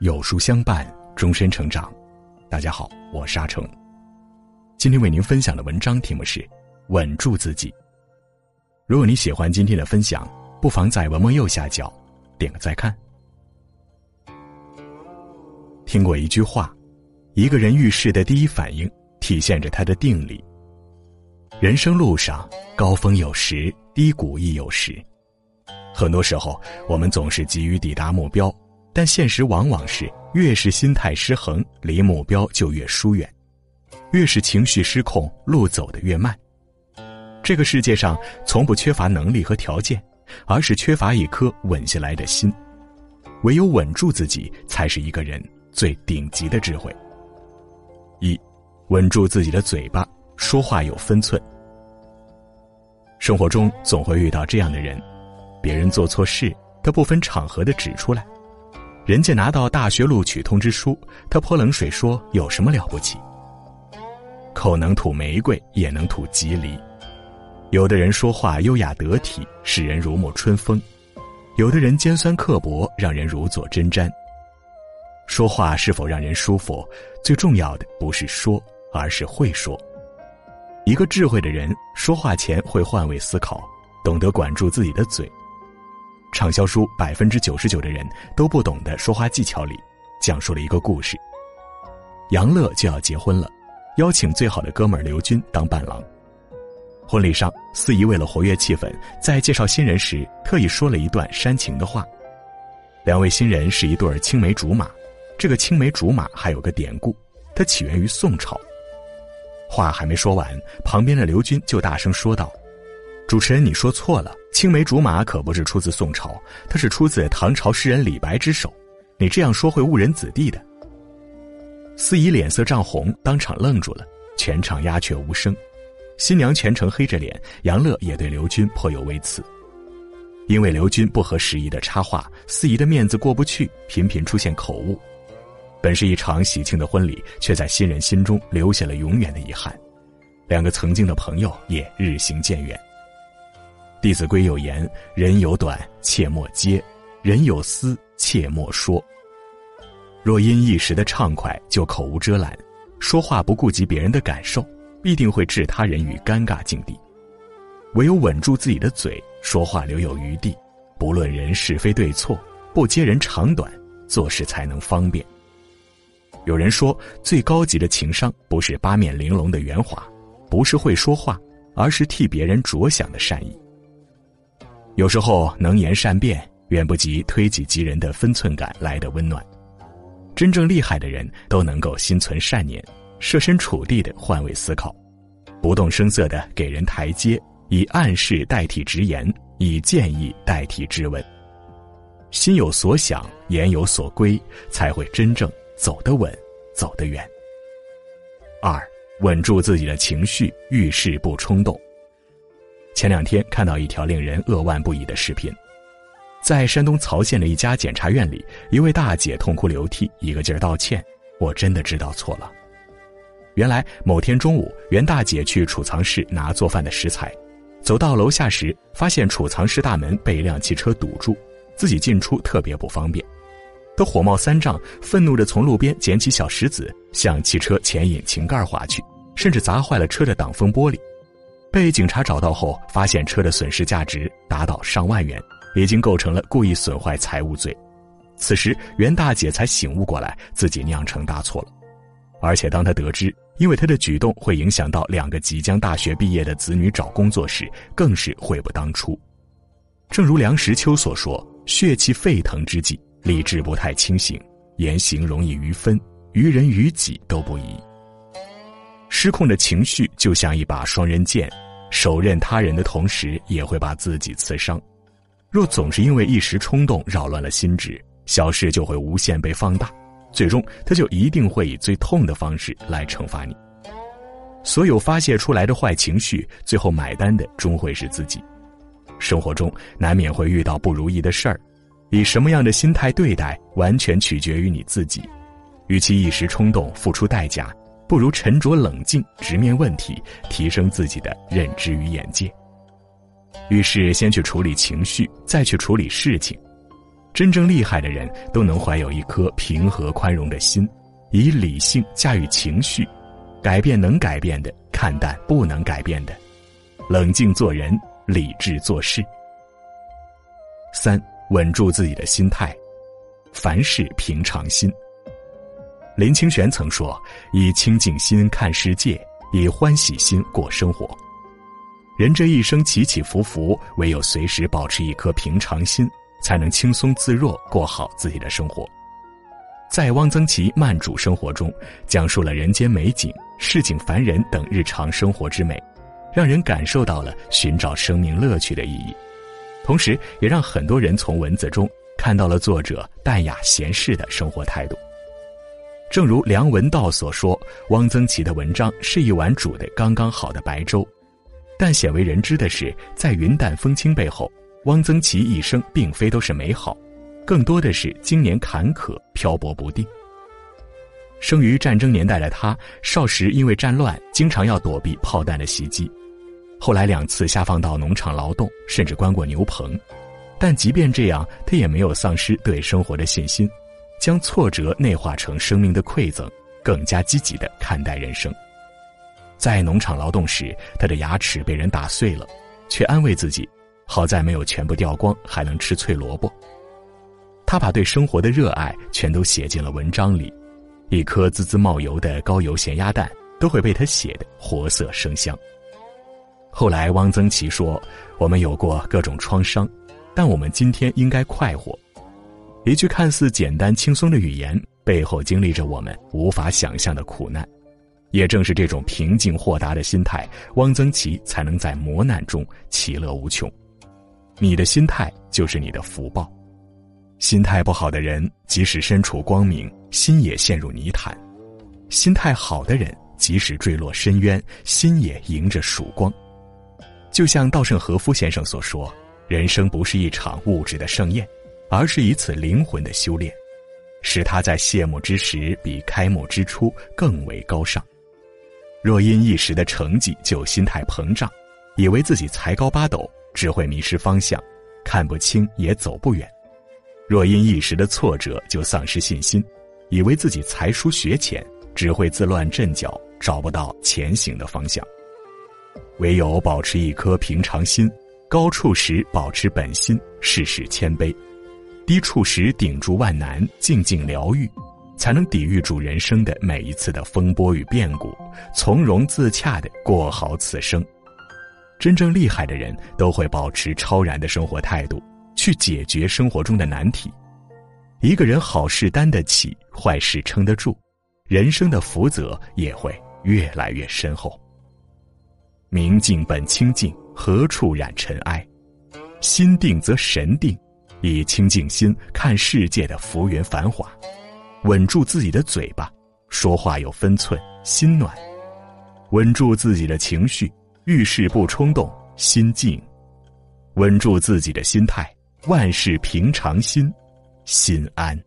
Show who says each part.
Speaker 1: 有书相伴，终身成长。大家好，我是阿成。今天为您分享的文章题目是《稳住自己》。如果你喜欢今天的分享，不妨在文末右下角点个再看。听过一句话：一个人遇事的第一反应，体现着他的定力。人生路上，高峰有时，低谷亦有时。很多时候，我们总是急于抵达目标。但现实往往是，越是心态失衡，离目标就越疏远；越是情绪失控，路走得越慢。这个世界上从不缺乏能力和条件，而是缺乏一颗稳下来的心。唯有稳住自己，才是一个人最顶级的智慧。一，稳住自己的嘴巴，说话有分寸。生活中总会遇到这样的人，别人做错事，他不分场合的指出来。人家拿到大学录取通知书，他泼冷水说：“有什么了不起？”口能吐玫瑰，也能吐吉梨。有的人说话优雅得体，使人如沐春风；有的人尖酸刻薄，让人如坐针毡。说话是否让人舒服，最重要的不是说，而是会说。一个智慧的人，说话前会换位思考，懂得管住自己的嘴。畅销书百分之九十九的人都不懂的说话技巧里，讲述了一个故事。杨乐就要结婚了，邀请最好的哥们儿刘军当伴郎。婚礼上，司仪为了活跃气氛，在介绍新人时特意说了一段煽情的话。两位新人是一对青梅竹马，这个青梅竹马还有个典故，它起源于宋朝。话还没说完，旁边的刘军就大声说道。主持人，你说错了，青梅竹马可不是出自宋朝，它是出自唐朝诗人李白之手。你这样说会误人子弟的。司仪脸色涨红，当场愣住了，全场鸦雀无声。新娘全程黑着脸，杨乐也对刘军颇有微词。因为刘军不合时宜的插话，司仪的面子过不去，频频出现口误。本是一场喜庆的婚礼，却在新人心中留下了永远的遗憾。两个曾经的朋友也日行渐远。《弟子规》有言：“人有短，切莫揭；人有私，切莫说。”若因一时的畅快就口无遮拦，说话不顾及别人的感受，必定会置他人于尴尬境地。唯有稳住自己的嘴，说话留有余地，不论人是非对错，不揭人长短，做事才能方便。有人说，最高级的情商不是八面玲珑的圆滑，不是会说话，而是替别人着想的善意。有时候能言善辩远不及推己及人的分寸感来的温暖。真正厉害的人都能够心存善念，设身处地的换位思考，不动声色的给人台阶，以暗示代替直言，以建议代替质问。心有所想，言有所归，才会真正走得稳，走得远。二，稳住自己的情绪，遇事不冲动。前两天看到一条令人扼腕不已的视频，在山东曹县的一家检察院里，一位大姐痛哭流涕，一个劲儿道歉：“我真的知道错了。”原来某天中午，袁大姐去储藏室拿做饭的食材，走到楼下时，发现储藏室大门被一辆汽车堵住，自己进出特别不方便。她火冒三丈，愤怒地从路边捡起小石子，向汽车前引擎盖划去，甚至砸坏了车的挡风玻璃。被警察找到后，发现车的损失价值达到上万元，已经构成了故意损坏财物罪。此时，袁大姐才醒悟过来，自己酿成大错了。而且，当她得知因为她的举动会影响到两个即将大学毕业的子女找工作时，更是悔不当初。正如梁实秋所说：“血气沸腾之际，理智不太清醒，言行容易于分，于人于己都不宜。失控的情绪就像一把双刃剑。”手刃他人的同时，也会把自己刺伤。若总是因为一时冲动扰乱了心智，小事就会无限被放大，最终他就一定会以最痛的方式来惩罚你。所有发泄出来的坏情绪，最后买单的终会是自己。生活中难免会遇到不如意的事儿，以什么样的心态对待，完全取决于你自己。与其一时冲动付出代价。不如沉着冷静，直面问题，提升自己的认知与眼界。遇事先去处理情绪，再去处理事情。真正厉害的人都能怀有一颗平和宽容的心，以理性驾驭情绪，改变能改变的，看淡不能改变的，冷静做人，理智做事。三，稳住自己的心态，凡事平常心。林清玄曾说：“以清净心看世界，以欢喜心过生活。”人这一生起起伏伏，唯有随时保持一颗平常心，才能轻松自若过好自己的生活。在汪曾祺慢煮生活中，讲述了人间美景、市井凡人等日常生活之美，让人感受到了寻找生命乐趣的意义，同时也让很多人从文字中看到了作者淡雅闲适的生活态度。正如梁文道所说，汪曾祺的文章是一碗煮得刚刚好的白粥。但鲜为人知的是，在云淡风轻背后，汪曾祺一生并非都是美好，更多的是经年坎坷、漂泊不定。生于战争年代的他，少时因为战乱，经常要躲避炮弹的袭击，后来两次下放到农场劳动，甚至关过牛棚。但即便这样，他也没有丧失对生活的信心，将挫折内化成生命的馈赠，更加积极的看待人生。在农场劳动时，他的牙齿被人打碎了，却安慰自己：好在没有全部掉光，还能吃脆萝卜。他把对生活的热爱全都写进了文章里，一颗滋滋冒油的高油咸鸭蛋都会被他写得活色生香。后来，汪曾祺说：“我们有过各种创伤，但我们今天应该快活。”一句看似简单轻松的语言，背后经历着我们无法想象的苦难。也正是这种平静豁达的心态，汪曾祺才能在磨难中其乐无穷。你的心态就是你的福报。心态不好的人，即使身处光明，心也陷入泥潭；心态好的人，即使坠落深渊，心也迎着曙光。就像稻盛和夫先生所说：“人生不是一场物质的盛宴，而是一次灵魂的修炼，使他在谢幕之时比开幕之初更为高尚。”若因一时的成绩就心态膨胀，以为自己才高八斗，只会迷失方向，看不清也走不远；若因一时的挫折就丧失信心，以为自己才疏学浅，只会自乱阵脚，找不到前行的方向。唯有保持一颗平常心，高处时保持本心，事事谦卑；低处时顶住万难，静静疗愈。才能抵御住人生的每一次的风波与变故，从容自洽的过好此生。真正厉害的人都会保持超然的生活态度，去解决生活中的难题。一个人好事担得起，坏事撑得住，人生的福泽也会越来越深厚。明镜本清净，何处染尘埃？心定则神定，以清净心看世界的浮云繁华。稳住自己的嘴巴，说话有分寸，心暖；稳住自己的情绪，遇事不冲动，心静；稳住自己的心态，万事平常心，心安。